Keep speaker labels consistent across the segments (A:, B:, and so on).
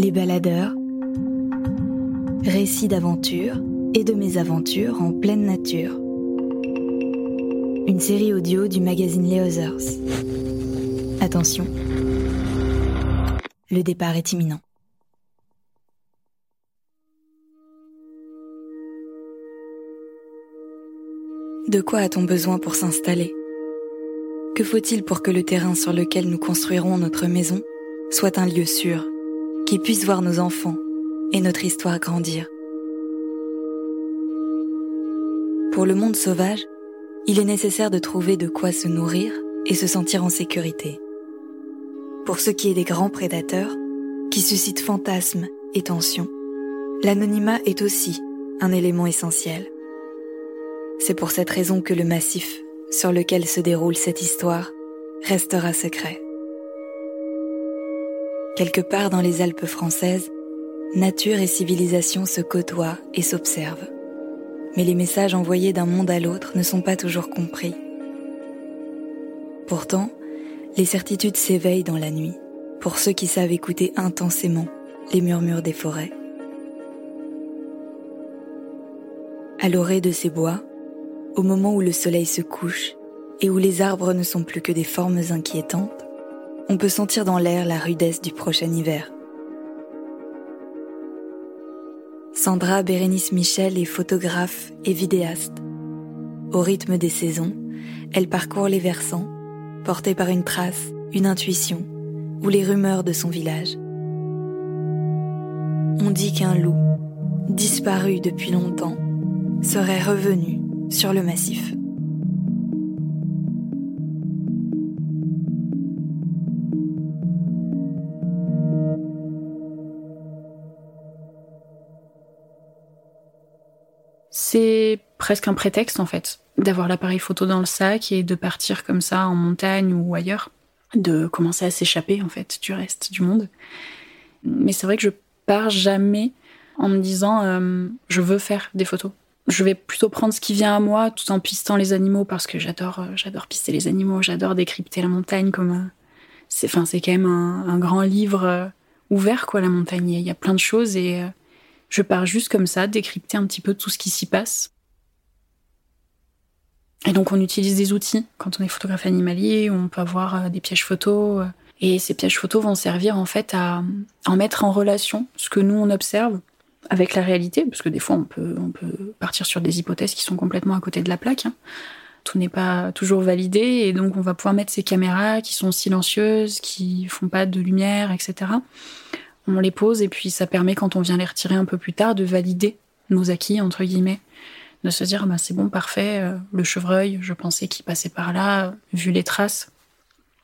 A: Les baladeurs, récits d'aventure et de mésaventures en pleine nature. Une série audio du magazine Les Others. Attention, le départ est imminent. De quoi a-t-on besoin pour s'installer? Que faut-il pour que le terrain sur lequel nous construirons notre maison soit un lieu sûr? Qui puisse voir nos enfants et notre histoire grandir. Pour le monde sauvage, il est nécessaire de trouver de quoi se nourrir et se sentir en sécurité. Pour ce qui est des grands prédateurs, qui suscitent fantasmes et tensions, l'anonymat est aussi un élément essentiel. C'est pour cette raison que le massif sur lequel se déroule cette histoire restera secret. Quelque part dans les Alpes françaises, nature et civilisation se côtoient et s'observent. Mais les messages envoyés d'un monde à l'autre ne sont pas toujours compris. Pourtant, les certitudes s'éveillent dans la nuit pour ceux qui savent écouter intensément les murmures des forêts. À l'orée de ces bois, au moment où le soleil se couche et où les arbres ne sont plus que des formes inquiétantes, on peut sentir dans l'air la rudesse du prochain hiver. Sandra Bérénice Michel est photographe et vidéaste. Au rythme des saisons, elle parcourt les versants, portée par une trace, une intuition ou les rumeurs de son village. On dit qu'un loup, disparu depuis longtemps, serait revenu sur le massif.
B: C'est presque un prétexte en fait d'avoir l'appareil photo dans le sac et de partir comme ça en montagne ou ailleurs, de commencer à s'échapper en fait du reste du monde. Mais c'est vrai que je pars jamais en me disant euh, je veux faire des photos. Je vais plutôt prendre ce qui vient à moi tout en pistant les animaux parce que j'adore euh, j'adore pister les animaux, j'adore décrypter la montagne comme euh, c'est enfin c'est quand même un, un, grand livre ouvert quoi la montagne. Il y a plein de choses et je pars juste comme ça, décrypter un petit peu tout ce qui s'y passe. Et donc on utilise des outils quand on est photographe animalier, on peut avoir euh, des pièges photos. Euh, et ces pièges photos vont servir en fait à en mettre en relation ce que nous on observe avec la réalité, parce que des fois on peut, on peut partir sur des hypothèses qui sont complètement à côté de la plaque. Hein. Tout n'est pas toujours validé, et donc on va pouvoir mettre ces caméras qui sont silencieuses, qui font pas de lumière, etc on les pose et puis ça permet quand on vient les retirer un peu plus tard de valider nos acquis entre guillemets, de se dire bah c'est bon parfait, euh, le chevreuil, je pensais qu'il passait par là, vu les traces,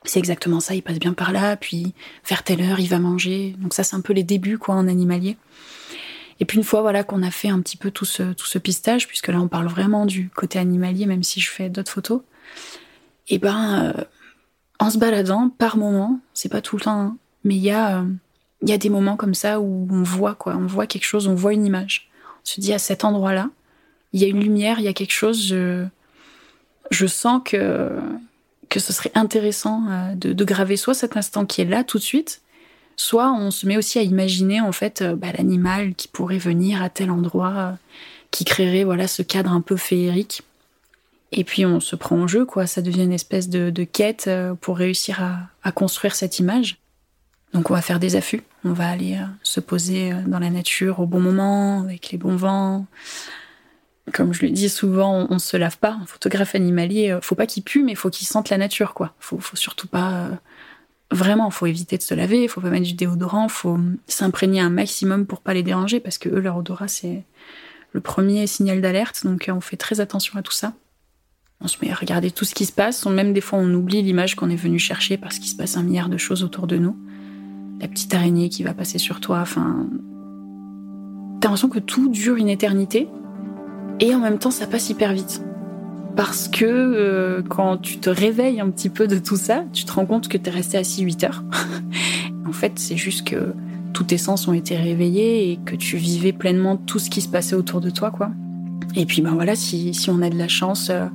B: c'est exactement ça, il passe bien par là, puis vers telle heure il va manger. Donc ça c'est un peu les débuts quoi en animalier. Et puis une fois voilà qu'on a fait un petit peu tout ce tout ce pistage, puisque là on parle vraiment du côté animalier, même si je fais d'autres photos. Et ben euh, en se baladant par moment, c'est pas tout le temps, hein, mais il y a euh, il y a des moments comme ça où on voit quoi, on voit quelque chose, on voit une image. On se dit à cet endroit-là, il y a une lumière, il y a quelque chose. Je, sens que que ce serait intéressant euh, de, graver soit cet instant qui est là tout de suite, soit on se met aussi à imaginer en fait euh, bah, l'animal qui pourrait venir à tel endroit, euh, qui créerait voilà ce cadre un peu féerique. Et puis on se prend en jeu quoi, ça devient une espèce de, quête pour réussir à construire cette image. Donc on va faire des affûts, on va aller euh, se poser euh, dans la nature au bon moment, avec les bons vents. Comme je le dis souvent, on, se lave pas. Un photographe animalier, euh, faut pas qu'il pue, mais faut qu'il sente la nature, quoi. Faut, faut surtout pas. Vraiment, faut éviter de se laver, faut pas mettre du déodorant, faut s'imprégner un maximum pour pas les déranger, parce que eux, leur odorat, c'est le premier signal d'alerte. Donc on fait très attention à tout ça. On se met à regarder tout ce qui se passe. Même des fois, on oublie l'image qu'on est venu chercher parce qu'il se passe un milliard de choses autour de nous. La petite araignée qui va passer sur toi. Enfin, t'as l'impression que tout dure une éternité et en même temps ça passe hyper vite. Parce que euh, quand tu te réveilles un petit peu de tout ça, tu te rends compte que t'es resté assis 8 heures. en fait, c'est juste que tous tes sens ont été réveillés et que tu vivais pleinement tout ce qui se passait autour de toi, quoi. Et puis ben voilà, si, si on a de la chance, euh,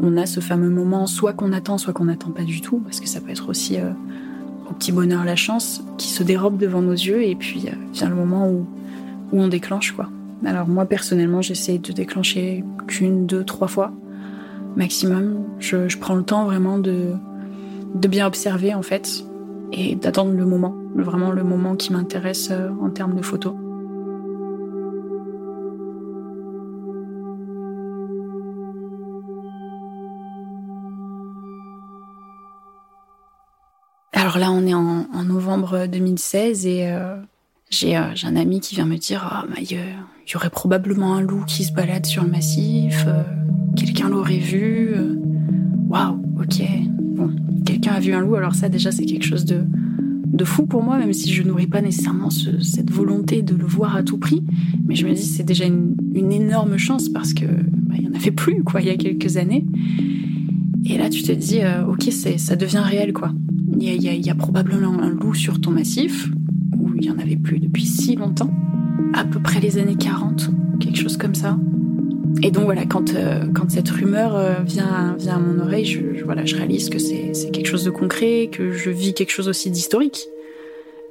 B: on a ce fameux moment, soit qu'on attend, soit qu'on n'attend pas du tout, parce que ça peut être aussi euh, au petit bonheur la chance qui se dérobe devant nos yeux, et puis euh, vient le moment où, on déclenche, quoi. Alors moi personnellement, j'essaie de déclencher qu'une, deux, trois fois maximum. Je, je, prends le temps vraiment de, de bien observer en fait et d'attendre le moment, vraiment le moment qui m'intéresse euh, en termes de photos. Alors là, on est en, novembre 2016 et euh, euh, j'ai un ami qui vient me dire ah, bah, il y, aurait probablement un loup qui se balade sur le massif, euh, quelqu'un l'aurait vu. Waouh, ok. Bon, quelqu'un a vu un loup, alors ça déjà c'est quelque chose de, de fou pour moi, même si je nourris pas nécessairement cette volonté de le voir à tout prix. Mais je me dis c'est déjà une, énorme chance parce que bah, il en avait plus quoi il y a quelques années. Et là tu te dis ok ça devient réel quoi. Il y, a, probablement un loup sur ton massif, où il y en avait plus depuis si longtemps, à peu près les années 40, quelque chose comme ça. Et donc voilà, quand, euh, quand cette rumeur euh, vient, vient à mon oreille, je, voilà, je réalise que c'est quelque chose de concret, que je vis quelque chose aussi d'historique.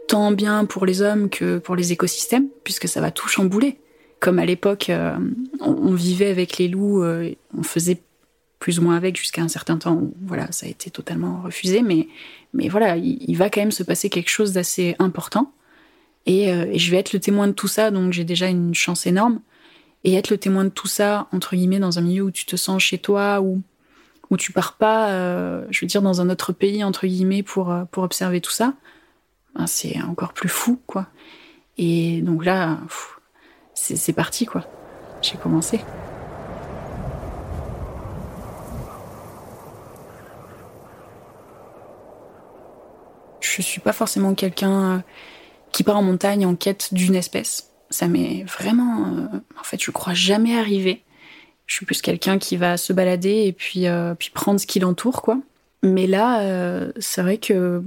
B: Tant bien pour les hommes que pour les écosystèmes, puisque ça va tout chambouler. Comme à l'époque, euh, on, on, vivait avec les loups, on faisait plus ou moins avec jusqu'à un certain temps où voilà, ça a été totalement refusé. Mais, mais voilà, il, va quand même se passer quelque chose d'assez important. Euh, et, je vais être le témoin de tout ça, donc j'ai déjà une chance énorme. Et être le témoin de tout ça, entre guillemets, dans un milieu où tu te sens chez toi, où, où tu pars pas, euh, je veux dire, dans un autre pays, entre guillemets, pour, euh, pour observer tout ça, ben, c'est encore plus fou, quoi. Et donc là, c'est parti, quoi. J'ai commencé. Je suis pas forcément quelqu'un euh, qui part en montagne en quête d'une espèce. Ça m'est vraiment, euh, en fait, je crois jamais arrivé. Je suis plus quelqu'un qui va se balader et puis euh, puis prendre ce qui l'entoure, quoi. Mais là, c'est vrai que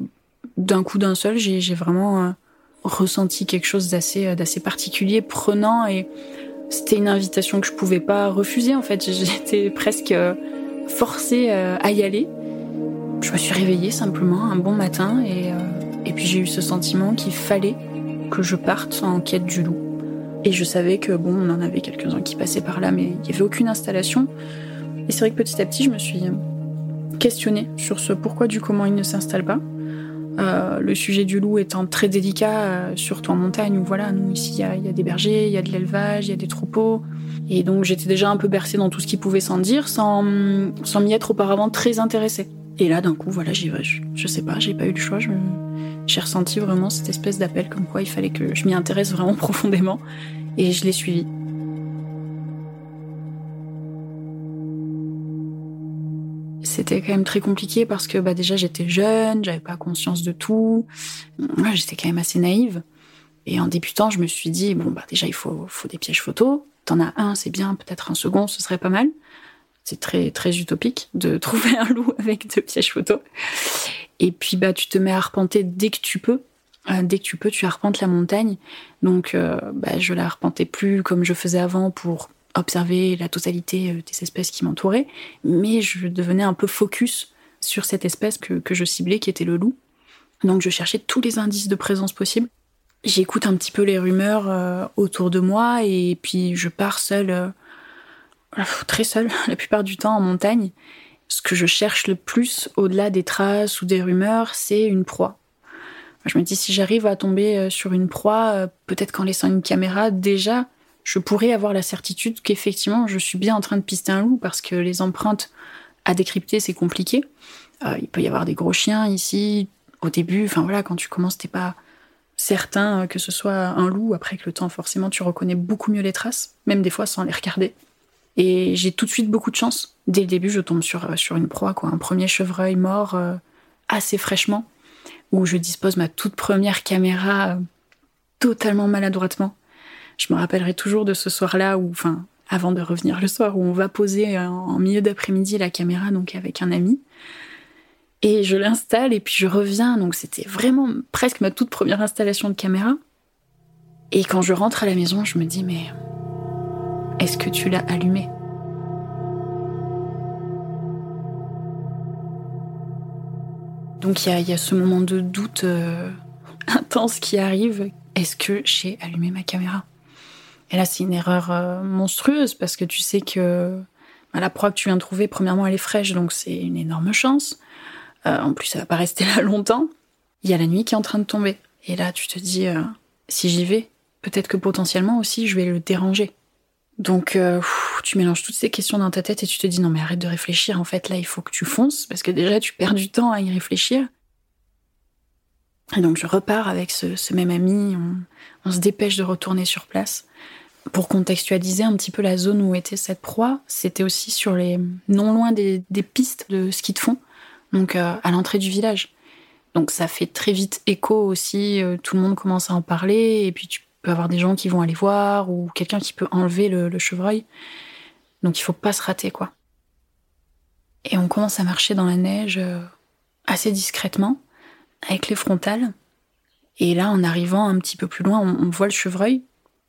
B: d'un coup d'un seul, j'ai vraiment ressenti quelque chose d'assez d'assez particulier, prenant et c'était une invitation que je pouvais pas refuser en fait. J'étais presque forcée à y aller. Je me suis réveillée simplement un bon matin et, euh, et puis j'ai eu ce sentiment qu'il fallait que je parte en quête du loup. Et je savais que bon, on en avait quelques-uns qui passaient par là, mais il n'y avait aucune installation. Et c'est vrai que petit à petit, je me suis questionnée sur ce pourquoi du comment il ne s'installe pas. Euh, le sujet du loup étant très délicat, euh, surtout en montagne où voilà, nous ici il y, y, a des bergers, il y a de l'élevage, il y a des troupeaux. Et donc j'étais déjà un peu bercée dans tout ce qui pouvait s'en dire sans, sans m'y être auparavant très intéressée. Et là, d'un coup, voilà, j'y vais. Je, je, sais pas, j'ai pas eu le choix. J'ai ressenti vraiment cette espèce d'appel comme quoi il fallait que je m'y intéresse vraiment profondément. Et je l'ai suivi. C'était quand même très compliqué parce que bah, déjà j'étais jeune, j'avais pas conscience de tout. J'étais quand même assez naïve. Et en débutant, je me suis dit bon bah déjà il faut, faut des pièges photos. T'en as un, c'est bien. Peut-être un second, ce serait pas mal. C'est très très utopique de trouver un loup avec deux pièges photos. Et puis bah tu te mets à arpenter dès que tu peux. Euh, dès que tu peux, tu arpentes la montagne. Donc euh, bah, je la arpentais plus comme je faisais avant pour observer la totalité euh, des espèces qui m'entouraient, mais je devenais un peu focus sur cette espèce que, que je ciblais, qui était le loup. Donc je cherchais tous les indices de présence possibles. J'écoute un petit peu les rumeurs autour de moi et puis je pars seule très seule la plupart du temps en montagne. Ce que je cherche le plus, au-delà des traces ou des rumeurs, c'est une proie. Je me dis, si j'arrive à tomber euh, sur une proie, euh, peut-être qu'en laissant une caméra, déjà, je pourrais avoir la certitude qu'effectivement, je suis bien en train de pister un loup parce que les empreintes à décrypter, c'est compliqué. Euh, il peut y avoir des gros chiens ici. Au début, enfin voilà, quand tu commences, t'es pas certain que ce soit un loup. Après, que le temps, forcément, tu reconnais beaucoup mieux les traces, même des fois sans les regarder. Et j'ai tout de suite beaucoup de chance. Dès le début, je tombe sur, euh, sur une proie, quoi. Un premier chevreuil mort euh, assez fraîchement. où je dispose ma toute première caméra euh, totalement maladroitement. Je me rappellerai toujours de ce soir-là où, enfin, avant de revenir le soir, où on va poser euh, en milieu d'après-midi la caméra, donc avec un ami. Et je l'installe et puis je reviens. Donc c'était vraiment presque ma toute première installation de caméra. Et quand je rentre à la maison, je me dis, mais est-ce que tu l'as allumé? Donc il y, a, ce moment de doute euh, intense qui arrive. Est-ce que j'ai allumé ma caméra? Et là, c'est une erreur euh, monstrueuse parce que tu sais que bah, la proie que tu viens de trouver, premièrement, elle est fraîche, donc c'est une énorme chance. Euh, en plus, ça va pas rester là longtemps. Il y a la nuit qui est en train de tomber. Et là, tu te dis, si j'y vais, peut-être que potentiellement aussi, je vais le déranger. Donc, euh, tu mélanges toutes ces questions dans ta tête et tu te dis non mais arrête de réfléchir. En fait, là, il faut que tu fonces parce que déjà, tu perds du temps à y réfléchir. Et donc, je repars avec ce, même ami. On, se dépêche de retourner sur place. Pour contextualiser un petit peu la zone où était cette proie, c'était aussi sur les non loin des, pistes de ski de fond, donc euh, à l'entrée du village. Donc ça fait très vite écho aussi. Euh, tout le monde commence à en parler et puis tu peut avoir des gens qui vont aller voir ou quelqu'un qui peut enlever le, chevreuil. Donc il faut pas se rater, quoi. Et on commence à marcher dans la neige euh, assez discrètement, avec les frontales. Et là, en arrivant un petit peu plus loin, on, voit le chevreuil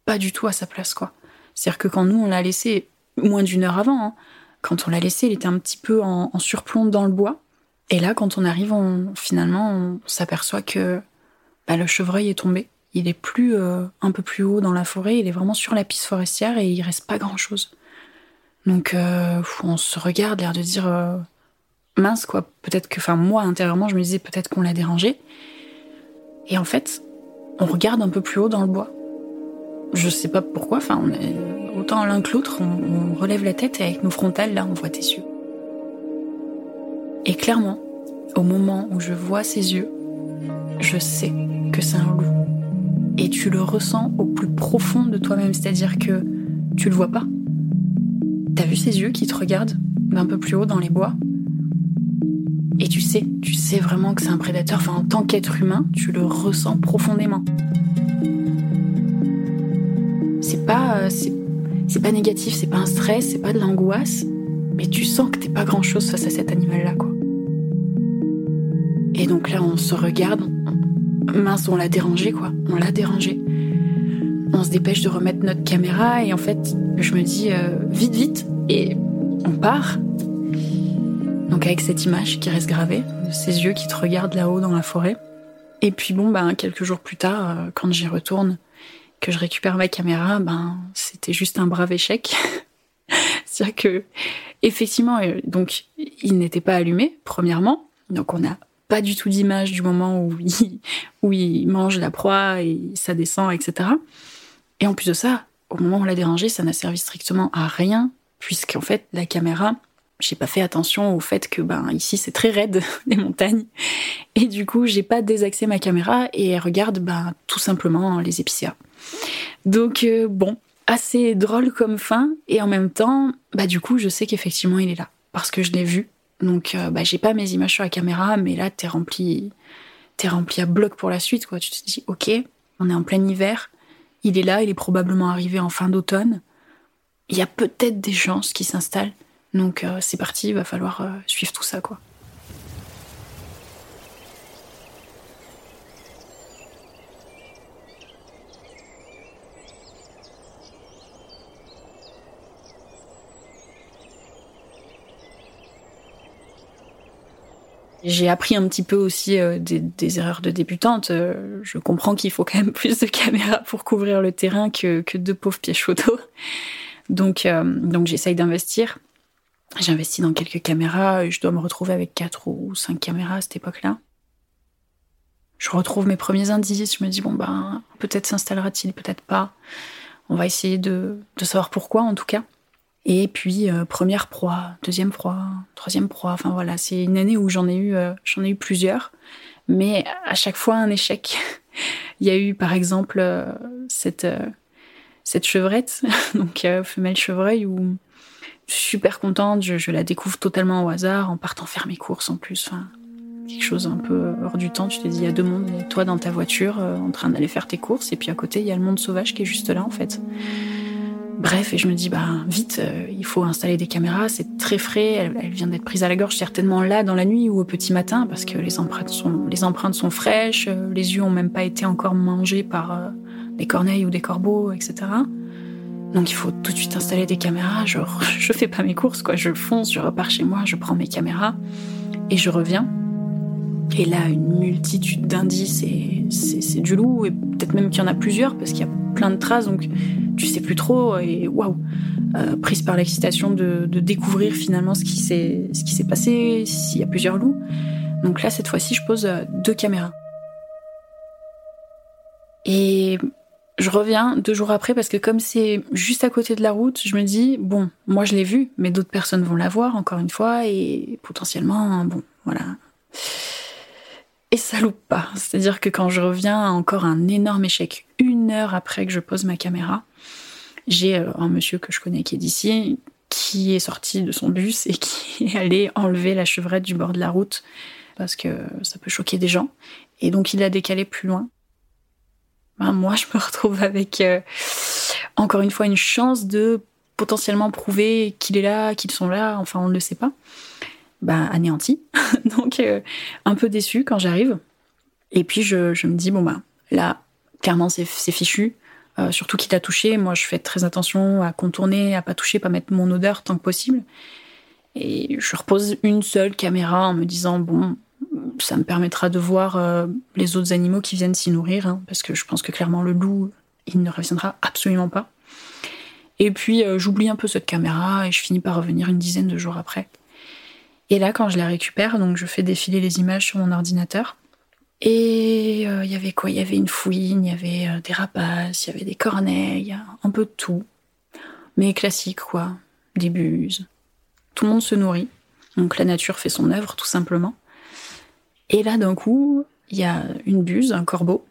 B: pas du tout à sa place, quoi. C'est-à-dire que quand nous, on l'a laissé moins d'une heure avant, hein, quand on l'a laissé, il était un petit peu en, surplomb dans le bois. Et là, quand on arrive, on, finalement, on s'aperçoit que bah, le chevreuil est tombé il est plus euh, un peu plus haut dans la forêt, il est vraiment sur la piste forestière et il reste pas grand chose. Donc euh, on se regarde, l'air de dire euh, mince quoi, peut-être que, enfin moi intérieurement je me disais peut-être qu'on l'a dérangé. Et en fait, on regarde un peu plus haut dans le bois. Je sais pas pourquoi, enfin on est autant l'un que l'autre, on, on relève la tête et avec nos frontales là on voit tes yeux. Et clairement, au moment où je vois ses yeux, je sais que c'est un loup et tu le ressens au plus profond de toi-même, c'est-à-dire que tu le vois pas. T'as vu ses yeux qui te regardent d'un peu plus haut dans les bois? Et tu sais, tu sais vraiment que c'est un prédateur. Enfin, en tant qu'être humain, tu le ressens profondément. C'est pas, euh, c'est pas négatif, c'est pas un stress, c'est pas de l'angoisse, mais tu sens que t'es pas grand chose face à cet animal-là, quoi. Et donc là, on se regarde, mince, on l'a dérangé, quoi. On l'a dérangé. On se dépêche de remettre notre caméra et en fait, je me dis euh, vite, vite, et on part. Donc avec cette image qui reste gravée, ces yeux qui te regardent là-haut dans la forêt. Et puis bon, ben quelques jours plus tard, euh, quand j'y retourne, que je récupère ma caméra, ben c'était juste un brave échec. C'est-à-dire que effectivement, euh, donc il n'était pas allumé, premièrement. Donc on a pas du tout d'image du moment où il, il mange la proie et ça descend, etc. Et en plus de ça, au moment où on l'a dérangé, ça n'a servi strictement à rien, puisqu'en fait, la caméra, j'ai pas fait attention au fait que ben ici c'est très raide les montagnes et du coup j'ai pas désaxé ma caméra et elle regarde ben tout simplement les épicéas. Donc euh, bon, assez drôle comme fin et en même temps bah du coup je sais qu'effectivement il est là parce que je l'ai vu donc, euh, bah, j'ai pas mes images sur la caméra, mais là, t'es rempli, t'es rempli à bloc pour la suite, quoi. Tu te dis, ok, on est en plein hiver, il est là, il est probablement arrivé en fin d'automne. Il y a peut-être des chances qui s'installent. Donc, euh, c'est parti, il va falloir euh, suivre tout ça, quoi. J'ai appris un petit peu aussi euh, des, erreurs de débutante. Euh, je comprends qu'il faut quand même plus de caméras pour couvrir le terrain que, que deux pauvres pièges photo. Donc, euh, donc j'essaye d'investir. J'investis dans quelques caméras. Je dois me retrouver avec quatre ou cinq caméras à cette époque-là. Je retrouve mes premiers indices. Je me dis bon ben peut-être s'installera-t-il, peut-être pas. On va essayer de, de savoir pourquoi en tout cas. Et puis euh, première proie, deuxième proie, troisième proie. Enfin voilà, c'est une année où j'en ai eu, euh, j'en ai eu plusieurs, mais à chaque fois un échec. Il y a eu par exemple euh, cette cette chevrette, donc femelle chevreuil, où je suis super contente, je, la découvre totalement au hasard en partant faire mes courses en plus. Enfin, quelque chose un peu hors du temps. Tu te dis, il y a deux mondes, toi dans ta voiture, en train d'aller faire tes courses, et puis à côté, il y a le monde sauvage qui est juste là, en fait. Bref, et je me dis, bah, vite, euh, il faut installer des caméras, c'est très frais, elle, vient d'être prise à la gorge, certainement là, dans la nuit ou au petit matin, parce que les empreintes sont, les empreintes sont fraîches, euh, les yeux ont même pas été encore mangés par des corneilles ou des corbeaux, etc. Donc il faut tout de suite installer des caméras. Je, je fais pas mes courses, quoi. Je fonce, je repars chez moi, je prends mes caméras et je reviens. Et là, une multitude d'indices et c'est du loup et peut-être même qu'il y en a plusieurs parce qu'il y a plein de traces. Donc tu sais plus trop et waouh, euh, prise par l'excitation de, découvrir finalement ce qui s'est ce qui s'est passé, s'il y a plusieurs loups. Donc là, cette fois-ci, je pose euh, deux caméras. Et je reviens deux jours après parce que comme c'est juste à côté de la route, je me dis bon, moi je l'ai vu, mais d'autres personnes vont la voir encore une fois et potentiellement bon, voilà. Et ça loupe pas. C'est-à-dire que quand je reviens, encore un énorme échec. Une heure après que je pose ma caméra, j'ai euh, un monsieur que je connais qui est d'ici, qui est sorti de son bus et qui est allé enlever la chevrette du bord de la route parce que ça peut choquer des gens. Et donc il l'a décalé plus loin. Ben, moi, je me retrouve avec euh, encore une fois une chance de potentiellement prouver qu'il est là, qu'ils sont là, enfin on ne le sait pas. Ben, anéanti. Donc euh, un peu déçu quand j'arrive. Et puis je, me dis, bon ben là, clairement c'est fichu. Euh, surtout qu'il a touché. Moi, je fais très attention à contourner, à pas toucher, pas mettre mon odeur tant que possible. Et je repose une seule caméra en me disant, bon, ça me permettra de voir euh, les autres animaux qui viennent s'y nourrir, hein, parce que je pense que clairement le loup, il ne reviendra absolument pas. Et puis j'oublie un peu cette caméra et je finis par revenir une dizaine de jours après. Et là, quand je la récupère, donc je fais défiler les images sur mon ordinateur. Et euh, il y avait quoi? Il y avait une fouine, il y avait des rapaces, il y avait des corneilles, un peu de tout. Mais classique, quoi. Des buses. Tout le monde se nourrit. Donc la nature fait son œuvre, tout simplement. Et là, d'un coup, il y a une buse, un corbeau,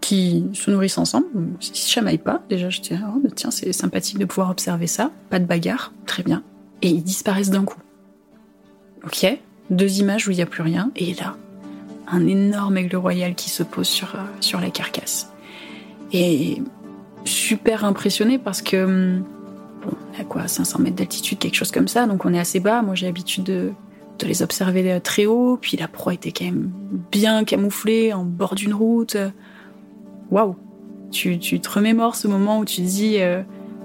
B: qui se nourrissent ensemble, ils se chamaillent pas. Déjà, je dis, oh, bah, tiens, c'est sympathique de pouvoir observer ça. Pas de bagarre, très bien. Et ils disparaissent d'un coup. Ok, deux images où il n'y a plus rien, et là, un énorme aigle royal qui se pose sur, euh, sur la carcasse. Et super impressionné parce que, hum, bon, à quoi, 500 mètres d'altitude, quelque chose comme ça, donc on est assez bas. Moi, j'ai l'habitude de, de les observer très haut, puis la proie était quand même bien camouflée en bord d'une route. Waouh tu, tu, te remémores ce moment où tu te dis euh,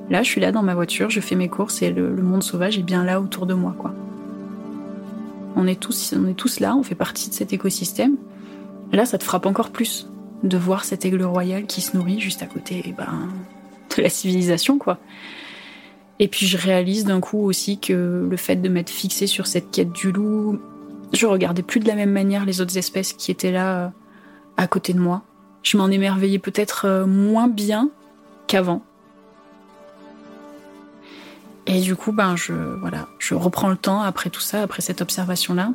B: là, je suis là dans ma voiture, je fais mes courses et le, monde sauvage est bien là autour de moi, quoi. On est tous, on est tous là, on fait partie de cet écosystème. Là, ça te frappe encore plus de voir cet aigle royal qui se nourrit juste à côté, eh ben, de la civilisation, quoi. Et puis je réalise d'un coup aussi que le fait de m'être fixé sur cette quête du loup, je regardais plus de la même manière les autres espèces qui étaient là euh, à côté de moi. Je m'en émerveillais peut-être euh, moins bien qu'avant. Et du coup, ben je voilà, je reprends le temps après tout ça, après cette observation-là,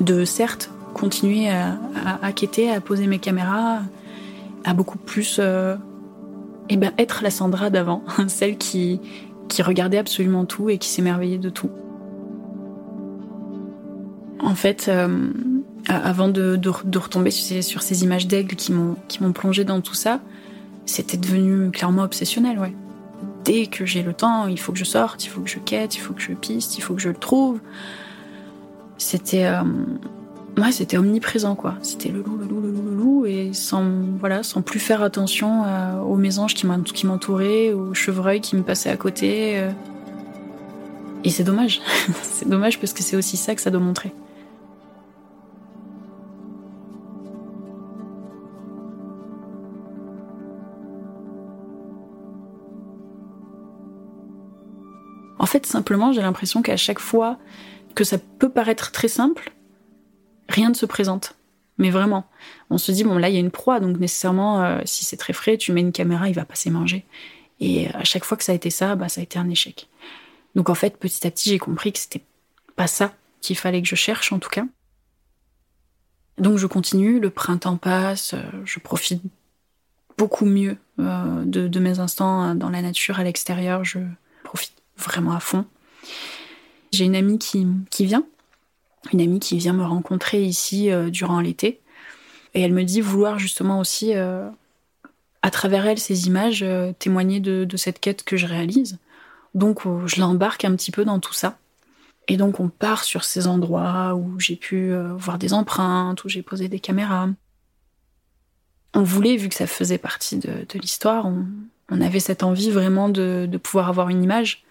B: de certes continuer à, à, quêter, à poser mes caméras, à beaucoup plus, euh, eh ben être la Sandra d'avant, celle qui qui regardait absolument tout et qui s'émerveillait de tout. En fait, euh, avant de, retomber sur ces, images d'aigle qui m'ont qui m'ont plongé dans tout ça, c'était devenu clairement obsessionnel, ouais. Dès que j'ai le temps, il faut que je sorte, il faut que je quête, il faut que je piste, il faut que je le trouve. C'était euh, ouais, c'était omniprésent quoi. C'était le loup, le loup, le loup, le loup, et sans voilà, sans plus faire attention euh, aux mésanges qui m'entouraient, aux chevreuils qui me passaient à côté. Euh. Et c'est dommage. c'est dommage parce que c'est aussi ça que ça doit montrer. Fait, simplement, j'ai l'impression qu'à chaque fois que ça peut paraître très simple, rien ne se présente. Mais vraiment, on se dit bon là il y a une proie, donc nécessairement euh, si c'est très frais, tu mets une caméra, il va pas manger. Et à chaque fois que ça a été ça, bah ça a été un échec. Donc en fait petit à petit j'ai compris que c'était pas ça qu'il fallait que je cherche en tout cas. Donc je continue, le printemps passe, euh, je profite beaucoup mieux euh, de, de, mes instants dans la nature, à l'extérieur, je vraiment à fond. J'ai une amie qui, qui vient une amie qui vient me rencontrer ici durant l'été. Et elle me dit vouloir justement aussi, à travers elle, ces images, témoigner de, de, cette quête que je réalise. Donc je l'embarque un petit peu dans tout ça. Et donc on part sur ces endroits où j'ai pu voir des empreintes, où j'ai posé des caméras on voulait, vu que ça faisait partie de, l'histoire, on, avait cette envie vraiment de, pouvoir avoir une image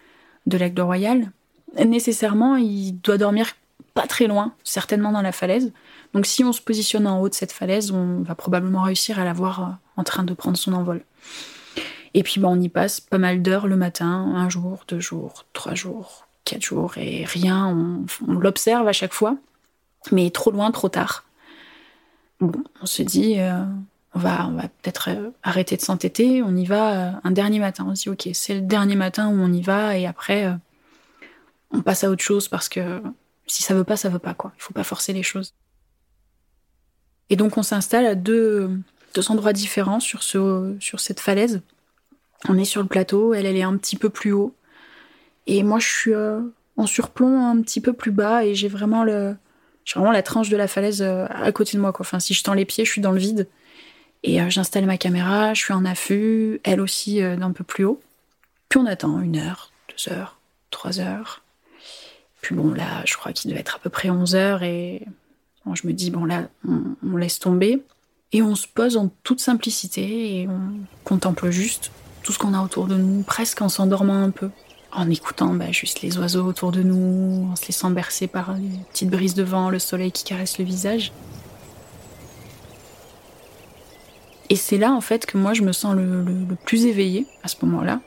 B: de l'aigle royal. Nécessairement, il doit dormir pas très loin, certainement dans la falaise. Donc si on se positionne en haut de cette falaise, on va probablement réussir à la voir euh, en train de prendre son envol. Et puis on y passe pas mal d'heures le matin, un jour, deux jours, trois jours, quatre jours, et rien, on, l'observe à chaque fois, mais trop loin, trop tard. Bon, on se dit, euh, on va, on va peut-être euh, arrêter de s'entêter, on y va euh, un dernier matin. On se dit, ok, c'est le dernier matin où on y va, et après, euh, on passe à autre chose parce que si ça veut pas, ça veut pas, quoi. Il faut pas forcer les choses. Et donc, on s'installe à deux, deux endroits différents sur, ce, sur cette falaise. On est sur le plateau, elle, elle est un petit peu plus haut. Et moi, je suis en surplomb un petit peu plus bas, et j'ai vraiment le. Vraiment la tranche de la falaise à côté de moi. Quoi. Enfin, si je tends les pieds, je suis dans le vide. Et euh, j'installe ma caméra, je suis en affût, elle aussi euh, d'un peu plus haut. Puis on attend une heure, deux heures, trois heures. Puis bon, là, je crois qu'il devait être à peu près 11 heures et je me dis, bon, là, on, laisse tomber. Et on se pose en toute simplicité et on contemple juste tout ce qu'on a autour de nous, presque en s'endormant un peu, en écoutant bah, juste les oiseaux autour de nous, en se laissant bercer par les petites brises de vent, le soleil qui caresse le visage. Et c'est là, en fait, que moi, je me sens le, plus éveillée à ce moment-là.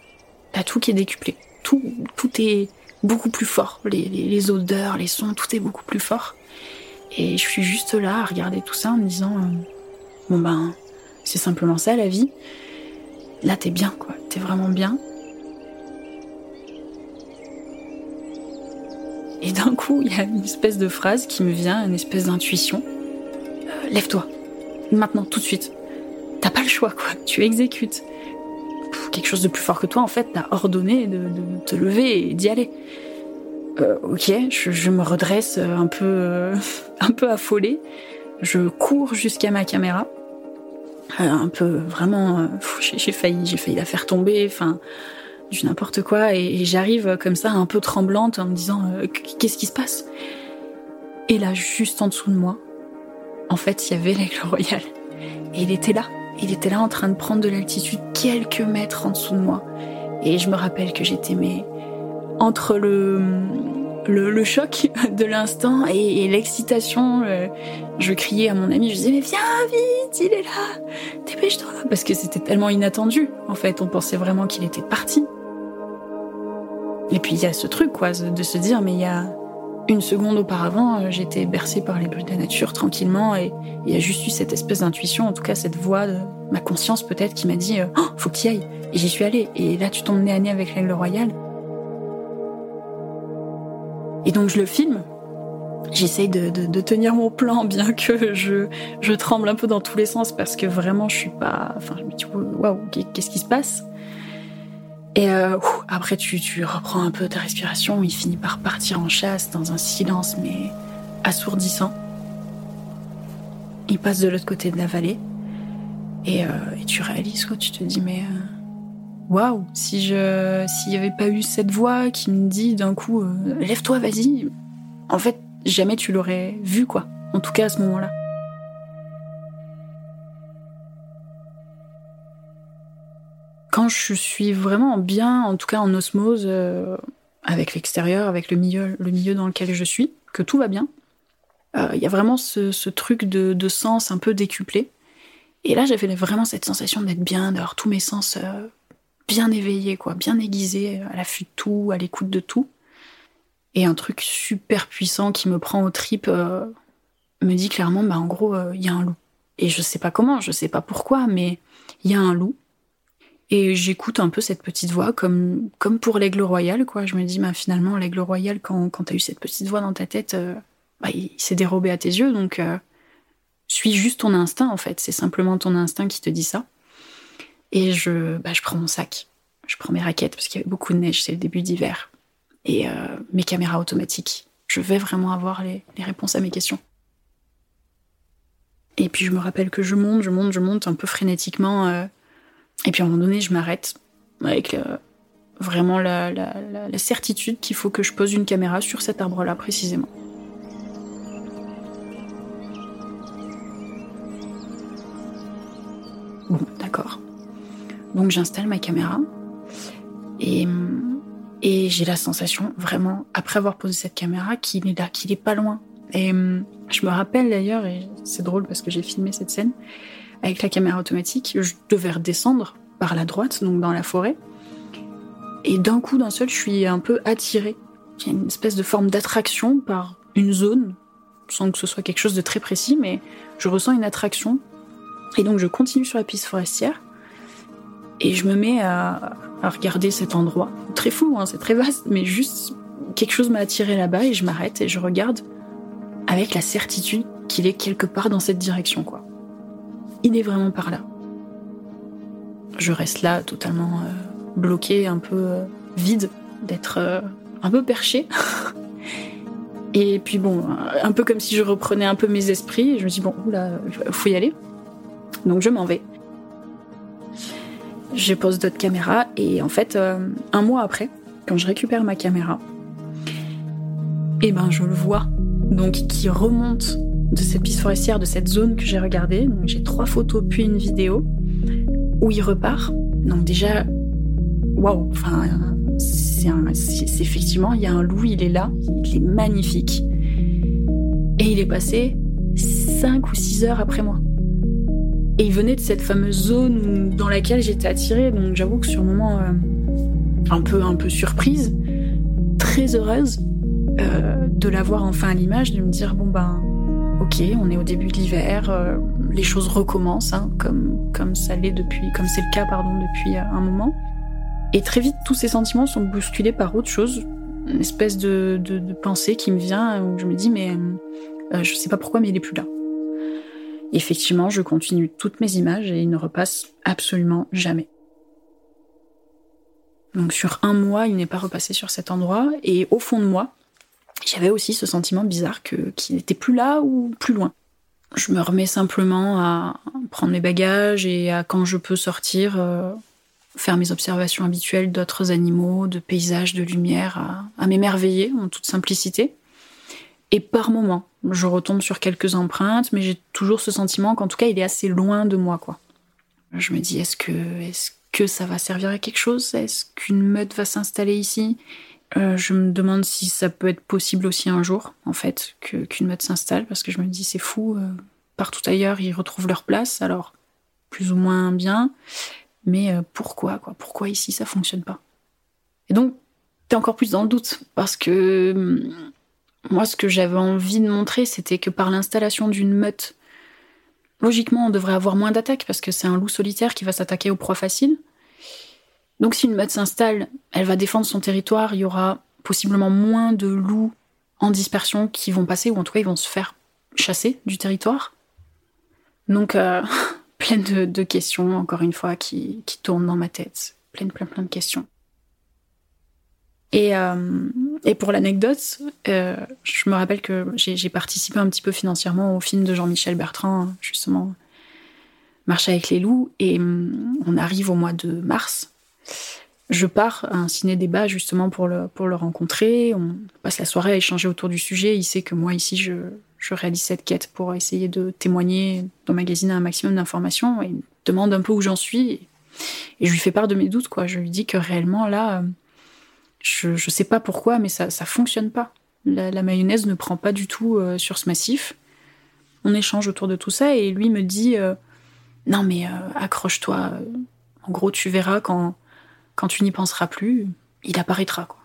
B: T'as tout qui est décuplé. Tout, tout est beaucoup plus fort. Les, odeurs, les sons, tout est beaucoup plus fort. Et je suis juste là à regarder tout ça en me disant euh, Bon ben, c'est simplement ça la vie. Là, t'es bien, quoi. T'es vraiment bien. Et d'un coup, il y a une espèce de phrase qui me vient, une espèce d'intuition. Euh, lève-toi. Maintenant, tout de suite t'as pas le choix, quoi. Tu exécutes. quelque chose de plus fort que toi, en fait, t'a ordonné de, te lever et d'y aller. Euh, ok, je, me redresse un peu, euh, un peu affolée. Je cours jusqu'à ma caméra. Euh, un peu, vraiment, j'ai failli, j'ai failli la faire tomber. Enfin, du n'importe quoi. Et, j'arrive comme ça, un peu tremblante, en me disant qu'est-ce qui se passe? Et là, juste en dessous de moi, en fait, il y avait l'aigle royal. Et il était là. Il était là en train de prendre de l'altitude quelques mètres en dessous de moi. Et je me rappelle que j'étais mais entre le, le, choc de l'instant et, l'excitation. Euh, je criais à mon ami, je disais mais viens vite, il est là, dépêche-toi, parce que c'était tellement inattendu. En fait, on pensait vraiment qu'il était parti. Et puis il y a ce truc quoi, de se dire mais il y a une seconde auparavant, euh, j'étais bercée par les bruits de la nature tranquillement et il y a juste eu cette espèce d'intuition, en tout cas cette voix de ma conscience peut-être qui m'a dit euh, oh, faut que tu y ailles. Et j'y suis allée. Et là, tu tombes nez à nez avec l'aigle royal. Et donc je le filme. J'essaye de, tenir mon plan, bien que je, je tremble un peu dans tous les sens parce que vraiment je suis pas. Enfin, je me dis waouh, qu'est-ce qui se passe? Et euh, après, tu, tu reprends un peu ta respiration. Il finit par partir en chasse dans un silence, mais assourdissant. Il passe de l'autre côté de la vallée. Et, euh, tu réalises, quoi? Tu te dis, mais. Euh, waouh, si je s'il n'y avait pas eu cette voix qui me dit d'un coup, lève-toi, vas-y. En fait, jamais tu l'aurais vu, quoi. En tout cas, à ce moment-là. Quand je suis vraiment bien, en tout cas en osmose euh, avec l'extérieur, avec le milieu, le milieu dans lequel je suis, que tout va bien, euh, il y a vraiment ce, truc de, sens un peu décuplé. Et là, j'avais vraiment cette sensation d'être bien, d'avoir tous mes sens euh, bien éveillés, quoi, bien aiguisés, à l'affût de tout, à l'écoute de tout. Et un truc super puissant qui me prend aux tripes me dit clairement, bah, en gros, il y a un loup. Et je sais pas comment, je sais pas pourquoi, mais il y a un loup. Et j'écoute un peu cette petite voix comme, comme pour l'aigle royal, quoi. Je me dis, bah, finalement, l'aigle royal, quand, quand t'as eu cette petite voix dans ta tête, euh, bah, il s'est dérobé à tes yeux, donc euh, suis juste ton instinct, en fait. C'est simplement ton instinct qui te dit ça. Et je, bah, je prends mon sac, je prends mes raquettes, parce qu'il y avait beaucoup de neige, c'est le début d'hiver, et euh, mes caméras automatiques. je vais vraiment avoir les, réponses à mes questions. Et puis je me rappelle que je monte, je monte, je monte un peu frénétiquement. Et puis à un moment donné, je m'arrête avec vraiment la, certitude qu'il faut que je pose une caméra sur cet arbre-là précisément. Bon, d'accord. Donc j'installe ma caméra et, et j'ai la sensation vraiment, après avoir posé cette caméra, qu'il est là, qu'il est pas loin. Et je me rappelle d'ailleurs, et c'est drôle parce que j'ai filmé cette scène, avec la caméra automatique, je devais redescendre par la droite, donc dans la forêt. Et d'un coup, d'un seul, je suis un peu attirée. Il y a une espèce de forme d'attraction par une zone, sans que ce soit quelque chose de très précis, mais je ressens une attraction. Et donc je continue sur la piste forestière. Et je me mets à, regarder cet endroit. Très fou, hein, c'est très vaste, mais juste quelque chose m'a attiré là-bas et je m'arrête et je regarde avec la certitude qu'il est quelque part dans cette direction, quoi. Il est vraiment par là. Je reste là totalement euh, bloqué, un peu euh, vide, d'être euh, un peu perché. et puis bon, un peu comme si je reprenais un peu mes esprits. je me dis bon, là, faut y aller. Donc je m'en vais. Je pose d'autres caméras et en fait, euh, un mois après, quand je récupère ma caméra, et eh ben je le vois, donc qui remonte de cette piste forestière, de cette zone que j'ai regardée. J'ai trois photos puis une vidéo où il repart. Donc déjà, waouh, enfin, c'est effectivement, il y a un loup, il est là, il est magnifique. Et il est passé cinq ou six heures après moi. Et il venait de cette fameuse zone dans laquelle j'étais attirée. Donc j'avoue que sur le moment, euh, un, peu, un peu surprise, très heureuse euh, de l'avoir enfin à l'image, de me dire bon ben, ok, on est au début de l'hiver, euh, les choses recommencent, hein, comme, comme ça l'est depuis, comme c'est le cas pardon depuis un moment. Et très vite, tous ces sentiments sont bousculés par autre chose, une espèce de, de, pensée qui me vient où je me dis mais je sais pas pourquoi mais il est plus là. Effectivement, je continue toutes mes images et il ne repasse absolument jamais. Donc sur un mois, il n'est pas repassé sur cet endroit et au fond de moi, j'avais aussi ce sentiment bizarre qu'il n'était plus là ou plus loin. Je me remets simplement à prendre mes bagages et à quand je peux sortir euh, faire mes observations habituelles d'autres animaux, de paysages, de lumière, à, à m'émerveiller en toute simplicité. Et par moments, je retombe sur quelques empreintes, mais j'ai toujours ce sentiment qu'en tout cas, il est assez loin de moi, quoi. Je me dis, est-ce que, est-ce que ça va servir à quelque chose? Est-ce qu'une meute va s'installer ici? Euh, Je me demande si ça peut être possible aussi un jour, en fait, qu'une meute s'installe, parce que je me dis, c'est fou, euh, partout ailleurs, ils retrouvent leur place, alors plus ou moins bien, mais euh, pourquoi, quoi? Pourquoi ici, ça fonctionne pas? Et donc, t'es encore plus dans le doute, parce que hum, moi, ce que j'avais envie de montrer, c'était que par l'installation d'une meute, logiquement, on devrait avoir moins d'attaques parce que c'est un loup solitaire qui va s'attaquer aux proies faciles. Donc, si une meute s'installe, elle va défendre son territoire, il y aura possiblement moins de loups en dispersion qui vont passer, ou en tout cas, ils vont se faire chasser du territoire. Donc, euh, plein de, questions, encore une fois, qui, tournent dans ma tête. Plein, plein, plein de questions. Et, euh, pour l'anecdote, euh, je me rappelle que j'ai participé un petit peu financièrement au film de Jean-Michel Bertrand, justement, Marche avec les loups, et hum, on arrive au mois de mars. Je pars à un ciné-débat justement pour le, pour le rencontrer. On passe la soirée à échanger autour du sujet. Il sait que moi, ici, je, je réalise cette quête pour essayer de témoigner, d'emmagasiner un maximum d'informations. Et il me demande un peu où j'en suis. Et je lui fais part de mes doutes, quoi. Je lui dis que réellement, là, je ne sais pas pourquoi, mais ça ne fonctionne pas. La, mayonnaise ne prend pas du tout euh, sur ce massif. On échange autour de tout ça et lui me dit euh, Non, mais euh, accroche-toi. En gros, tu verras quand, quand tu n'y penseras plus, il apparaîtra. Quoi.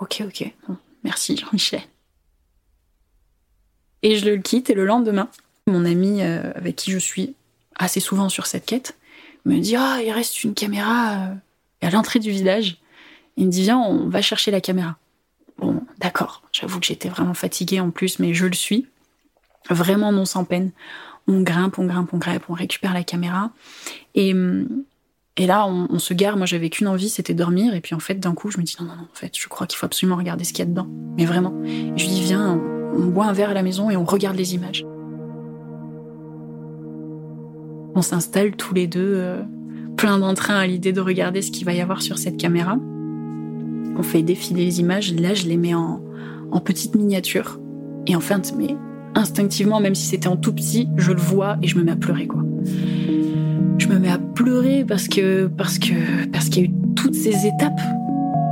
B: Ok, ok. merci Jean-Michel. Et je le quitte et le lendemain, mon ami avec qui je suis assez souvent sur cette quête me dit Ah, il reste une caméra à l'entrée du village. Il me dit viens, on va chercher la caméra. Bon, d'accord. J'avoue que j'étais vraiment fatiguée en plus, mais je le suis. Vraiment non sans peine. On grimpe, on grimpe, on grimpe, on récupère la caméra. Et, Et là, on, se gare. Moi, j'avais qu'une envie, c'était dormir. Et puis, en fait, d'un coup, je me dis non, non, non. En fait, je crois qu'il faut absolument regarder ce qu'il y a dedans. Mais vraiment. Je lui dis viens, on, boit un verre à la maison et on regarde les images. On s'installe tous les deux, euh, plein d'entrain à l'idée de regarder ce qu'il va y avoir sur cette caméra. On fait défiler les images. Là, je les mets en, en petite miniature. Et en fait, mais instinctivement, même si c'était en tout petit, je le vois et je me mets à pleurer, quoi je me mets à pleurer parce que parce que parce qu'il y a eu toutes ces étapes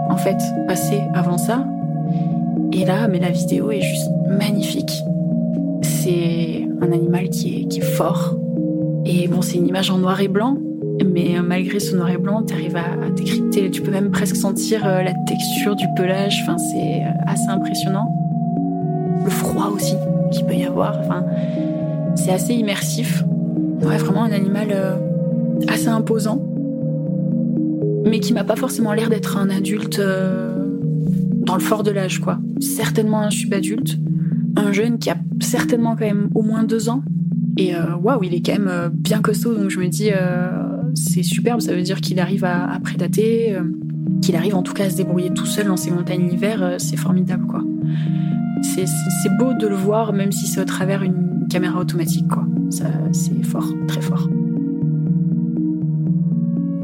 B: en fait passées avant ça. Et là, mais la vidéo est juste magnifique. C'est un animal qui est fort. Et bon, c'est une image en noir et blanc, mais malgré ce noir et blanc, tu arrives à, décrypter. Tu peux même presque sentir euh, la texture du pelage. Enfin, c'est euh, assez impressionnant. Le froid aussi qu'il peut y avoir. Enfin, c'est assez immersif. Ouais, vraiment un animal. Euh, assez imposant, mais qui m'a pas forcément l'air d'être un adulte euh, dans le fort de l'âge, quoi. Certainement un subadulte, un jeune qui a certainement quand même au moins deux ans. Et euh, waouh, il est quand même euh, bien costaud, donc je me dis, c'est superbe, ça veut dire qu'il arrive à, à prédater, qu'il arrive en tout cas à se débrouiller tout seul dans ces montagnes l'hiver, c'est formidable, quoi. C'est beau de le voir, même si c'est au travers une caméra automatique, quoi. C'est fort, très fort.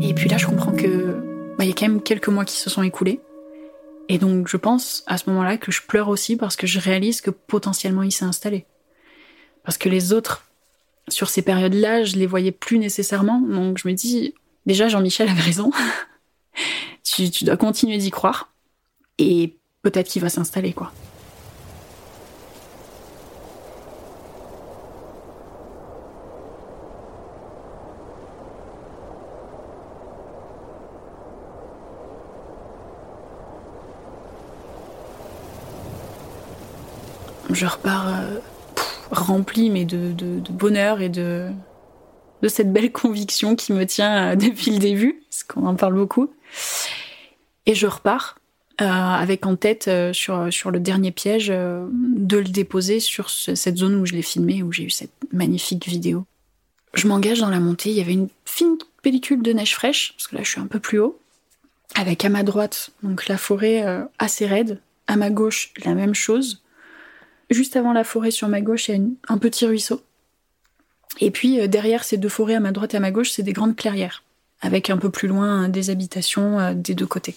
B: Et puis là, je comprends que bah, il y a quand même quelques mois qui se sont écoulés. Et donc, je pense à ce moment-là que je pleure aussi parce que je réalise que potentiellement il s'est installé. Parce que les autres, sur ces périodes-là, je les voyais plus nécessairement. Donc, je me dis, déjà, Jean-Michel avait raison. tu, tu dois continuer d'y croire. Et peut-être qu'il va s'installer, quoi. Je repars euh, remplie mais de, bonheur et de, cette belle conviction qui me tient euh, depuis le début, parce qu'on en parle beaucoup. Et je repars euh, avec en tête sur, sur le dernier piège de le déposer sur cette zone où je l'ai filmé, où j'ai eu cette magnifique vidéo. Je m'engage dans la montée, il y avait une fine pellicule de neige fraîche, parce que là je suis un peu plus haut, avec à ma droite donc la forêt assez raide, à ma gauche la même chose, Juste avant la forêt sur ma gauche, il y a un petit ruisseau. Et puis euh, derrière ces deux forêts à ma droite et à ma gauche, c'est des grandes clairières, avec un peu plus loin des habitations euh, des deux côtés.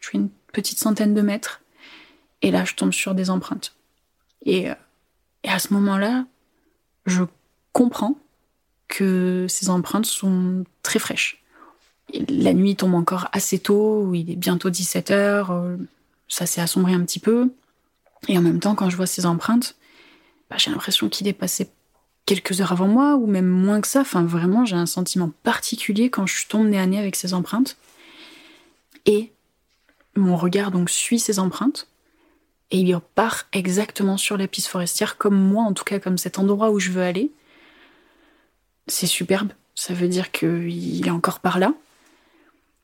B: Je fais une petite centaine de mètres, et là je tombe sur des empreintes. Et, euh, et à ce moment-là, je comprends que ces empreintes sont très fraîches. La nuit tombe encore assez tôt, il est bientôt 17 heures, ça s'est assombri un petit peu. Et en même temps, quand je vois ces empreintes, bah, j'ai l'impression qu'il est passé quelques heures avant moi, ou même moins que ça. Enfin, vraiment, j'ai un sentiment particulier quand je tombe nez à nez avec ces empreintes. Et mon regard donc suit ces empreintes, et il part exactement sur la piste forestière, comme moi, en tout cas, comme cet endroit où je veux aller. C'est superbe. Ça veut dire qu'il est encore par là.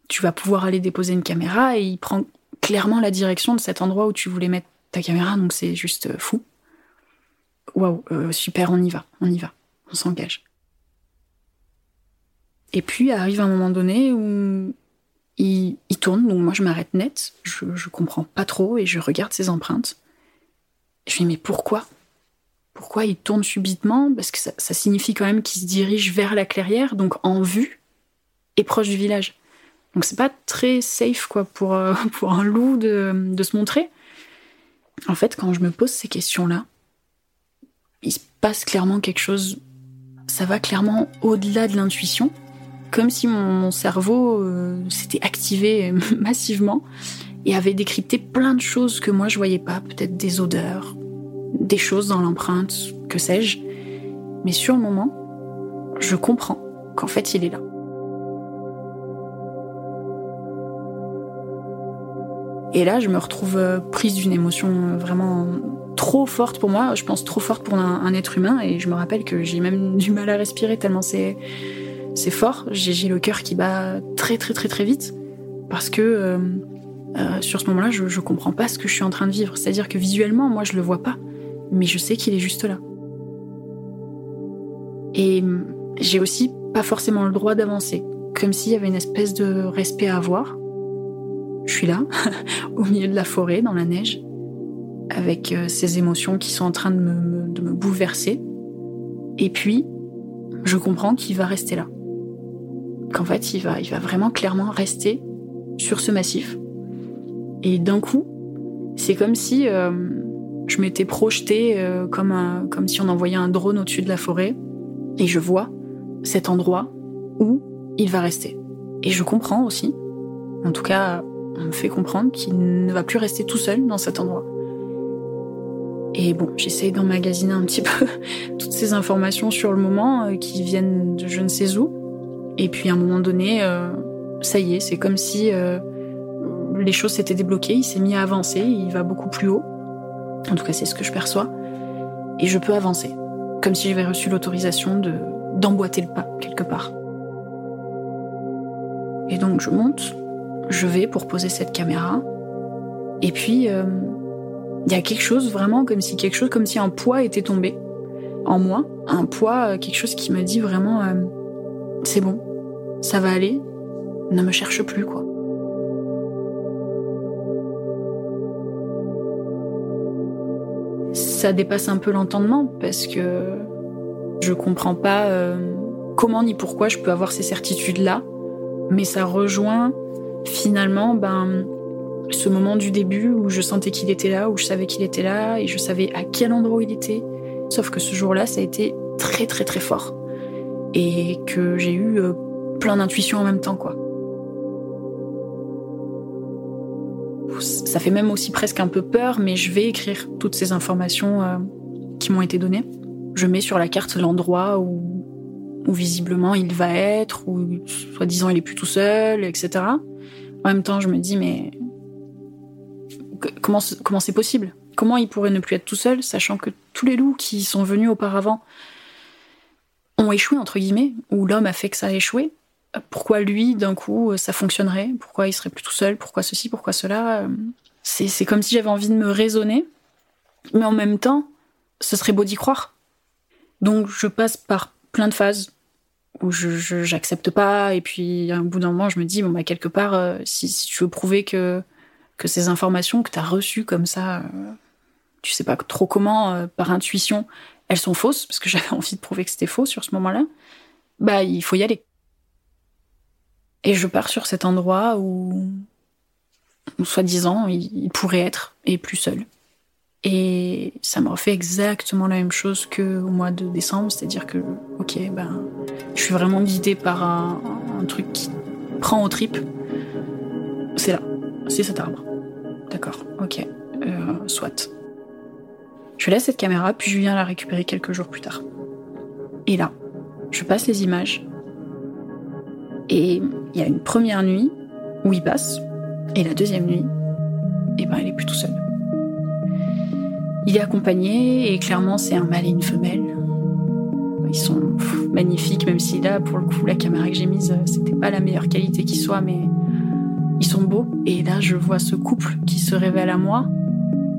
B: Tu vas pouvoir aller déposer une caméra et il prend clairement la direction de cet endroit où tu voulais mettre ta caméra, donc c'est juste euh, fou. Waouh, euh, super, on y va, on y va, on s'engage. Et puis arrive un moment donné où il, tourne, donc moi je m'arrête net, je, comprends pas trop et je regarde ses empreintes. Je me dis mais pourquoi? Pourquoi il tourne subitement? Parce que ça, signifie quand même qu'il se dirige vers la clairière, donc en vue et proche du village. Donc c'est pas très safe quoi pour, euh, pour un loup de, de se montrer. En fait, quand je me pose ces questions-là, il se passe clairement quelque chose. Ça va clairement au-delà de l'intuition, comme si mon, cerveau euh, s'était activé massivement et avait décrypté plein de choses que moi je voyais pas, peut-être des odeurs, des choses dans l'empreinte, que sais-je. Mais sur le moment, je comprends qu'en fait il est là. Et là, je me retrouve euh, prise d'une émotion euh, vraiment trop forte pour moi, je pense trop forte pour un, être humain, et je me rappelle que j'ai même du mal à respirer tellement c'est fort. J'ai le cœur qui bat très très très très vite parce que euh, sur ce moment-là, je, je comprends pas ce que je suis en train de vivre. C'est-à-dire que visuellement, moi, je le vois pas, mais je sais qu'il est juste là. Et j'ai aussi pas forcément le droit d'avancer comme s'il y avait une espèce de respect à avoir. Je suis là, au milieu de la forêt, dans la neige, avec euh, ces émotions qui sont en train de me, de me bouleverser. Et puis, je comprends qu'il va rester là. Qu'en fait, il va, il va vraiment clairement rester sur ce massif. Et d'un coup, c'est comme si euh, je m'étais projetée euh, comme, comme si on envoyait un drone au-dessus de la forêt. Et je vois cet endroit où il va rester. Et je comprends aussi, en tout cas, on me fait comprendre qu'il ne va plus rester tout seul dans cet endroit. Et bon, j'essaye d'emmagasiner un petit peu toutes ces informations sur le moment euh, qui viennent de je ne sais où. Et puis à un moment donné, euh, ça y est, c'est comme si euh, les choses s'étaient débloquées, il s'est mis à avancer, il va beaucoup plus haut. En tout cas, c'est ce que je perçois. Et je peux avancer, comme si j'avais reçu l'autorisation de d'emboîter le pas quelque part. Et donc je monte, je vais pour poser cette caméra. Et puis il y a quelque chose vraiment comme si quelque chose comme si un poids était tombé en moi, un poids, euh, quelque chose qui me dit vraiment euh, c'est bon, ça va aller, ne me cherche plus quoi. Ça dépasse un peu l'entendement parce que je comprends pas euh, comment ni pourquoi je peux avoir ces certitudes là, mais ça rejoint finalement ben ce moment du début où je sentais qu'il était là, où je savais qu'il était là et je savais à quel endroit il était. Sauf que ce jour-là, ça a été très très très fort et que j'ai eu euh, plein d'intuitions en même temps, quoi. Ça fait même aussi presque un peu peur, mais je vais écrire toutes ces informations euh, qui m'ont été données. Je mets sur la carte l'endroit où, visiblement il va être, où soi-disant il est plus tout seul, etc. En même temps, je me dis, mais comment comment c'est possible? Comment il pourrait ne plus être tout seul, sachant que tous les loups qui sont venus auparavant ont échoué entre guillemets, ou l'homme a fait que ça a échoué. Pourquoi lui, d'un coup, ça fonctionnerait? Pourquoi il serait plus tout seul? Pourquoi ceci? Pourquoi cela? C'est comme si j'avais envie de me raisonner, mais en même temps, ce serait beau d'y croire. Donc je passe par plein de phases où je j'accepte pas, et puis à un bout d'un moment, je me dis bon bah quelque part, euh, si, si tu veux prouver que que ces informations que tu as reçues comme ça, euh, tu sais pas trop comment, euh, par intuition, elles sont fausses, parce que j'avais envie de prouver que c'était faux sur ce moment-là, bah il faut y aller. Et je pars sur cet endroit où, soi-disant, il, pourrait être, et plus seul. Et ça me refait exactement la même chose qu'au mois de décembre, c'est-à-dire que, ok, ben, je suis vraiment guidée par un, truc qui prend aux tripes. C'est là, c'est cet arbre. D'accord, ok, euh, soit. Je laisse cette caméra, puis je viens la récupérer quelques jours plus tard. Et là, je passe les images. Et il y a une première nuit où il passe, et la deuxième nuit, et eh ben, il est plus tout seul. Il est accompagné, et clairement, c'est un mâle et une femelle. Ils sont magnifiques, même si là, pour le coup, la caméra que j'ai mise, c'était pas la meilleure qualité qui soit, mais ils sont beaux. Et là, je vois ce couple qui se révèle à moi,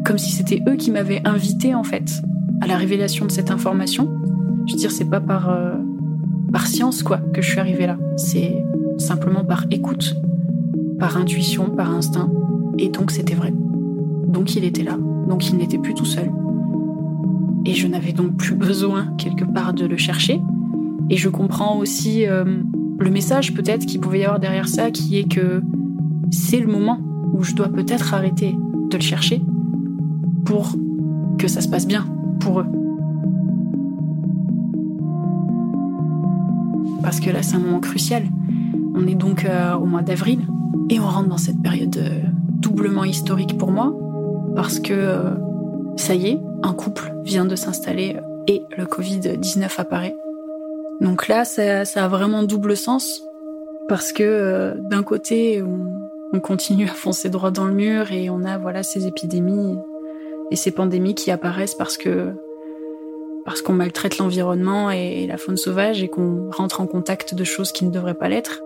B: comme si c'était eux qui m'avaient invité en fait à la révélation de cette information. Je veux dire, c'est pas par euh, par science quoi que je suis arrivée là. C'est simplement par écoute, par intuition, par instinct. Et donc c'était vrai. Donc il était là. Donc il n'était plus tout seul. Et je n'avais donc plus besoin quelque part de le chercher. Et je comprends aussi euh, le message peut-être qu'il pouvait y avoir derrière ça, qui est que c'est le moment où je dois peut-être arrêter de le chercher pour que ça se passe bien pour eux. Parce que là, c'est un moment crucial. On est donc euh, au mois d'avril et on rentre dans cette période euh, doublement historique pour moi parce que euh, ça y est, un couple vient de s'installer et le Covid-19 apparaît. Donc là, ça, ça, a vraiment double sens parce que d'un côté, on, on continue à foncer droit dans le mur et on a voilà ces épidémies et ces pandémies qui apparaissent parce qu'on maltraite l'environnement et la faune sauvage et qu'on rentre en contact de choses qui ne devraient pas l'être.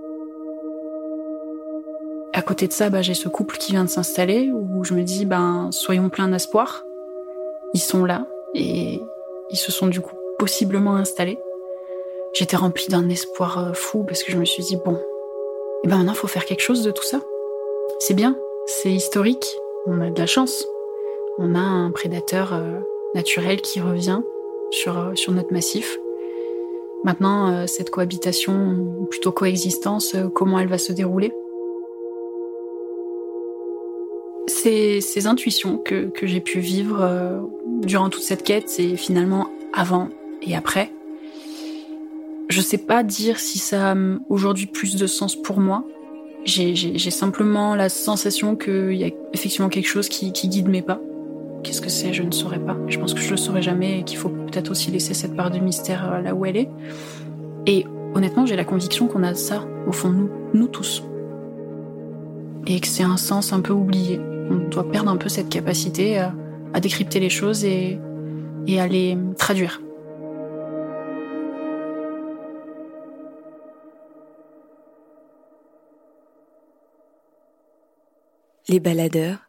B: À côté de ça, bah, j'ai ce couple qui vient de s'installer où je me dis ben soyons pleins d'espoir. Ils sont là et ils se sont du coup possiblement installés. J'étais remplie d'un espoir euh, fou parce que je me suis dit bon, Et ben maintenant, faut faire quelque chose de tout ça. C'est bien, c'est historique, on a de la chance. On a un prédateur euh, naturel qui revient sur, euh, notre massif. Maintenant, cette cohabitation, plutôt coexistence, comment elle va se dérouler? Ces, intuitions que, que j'ai pu vivre durant toute cette quête, c'est finalement avant et après. Je sais pas dire si ça a aujourd'hui plus de sens pour moi. J'ai simplement la sensation qu'il y a effectivement quelque chose qui, guide mes pas. Qu'est-ce que c'est? Je ne saurais pas. Je pense que je le saurai jamais et qu'il faut peut-être aussi laisser cette part de mystère euh, là où elle est. Et honnêtement, j'ai la conviction qu'on a ça au fond de nous, nous tous. Et que c'est un sens un peu oublié. On doit perdre un peu cette capacité à, à décrypter les choses et, et à les traduire.
A: Les Baladeurs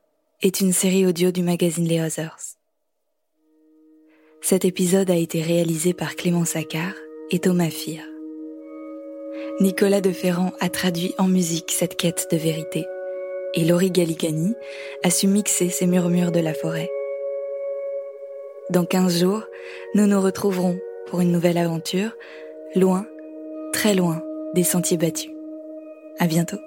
A: est une série audio du magazine Les Others. Cet épisode a été réalisé par Clément Saccard et Thomas Fir. Nicolas de Ferrand a traduit en musique cette quête de vérité et Laurie Galligani a su mixer ces murmures de la forêt. Dans 15 jours, nous nous retrouverons pour une nouvelle aventure, loin, très loin des sentiers battus. À bientôt.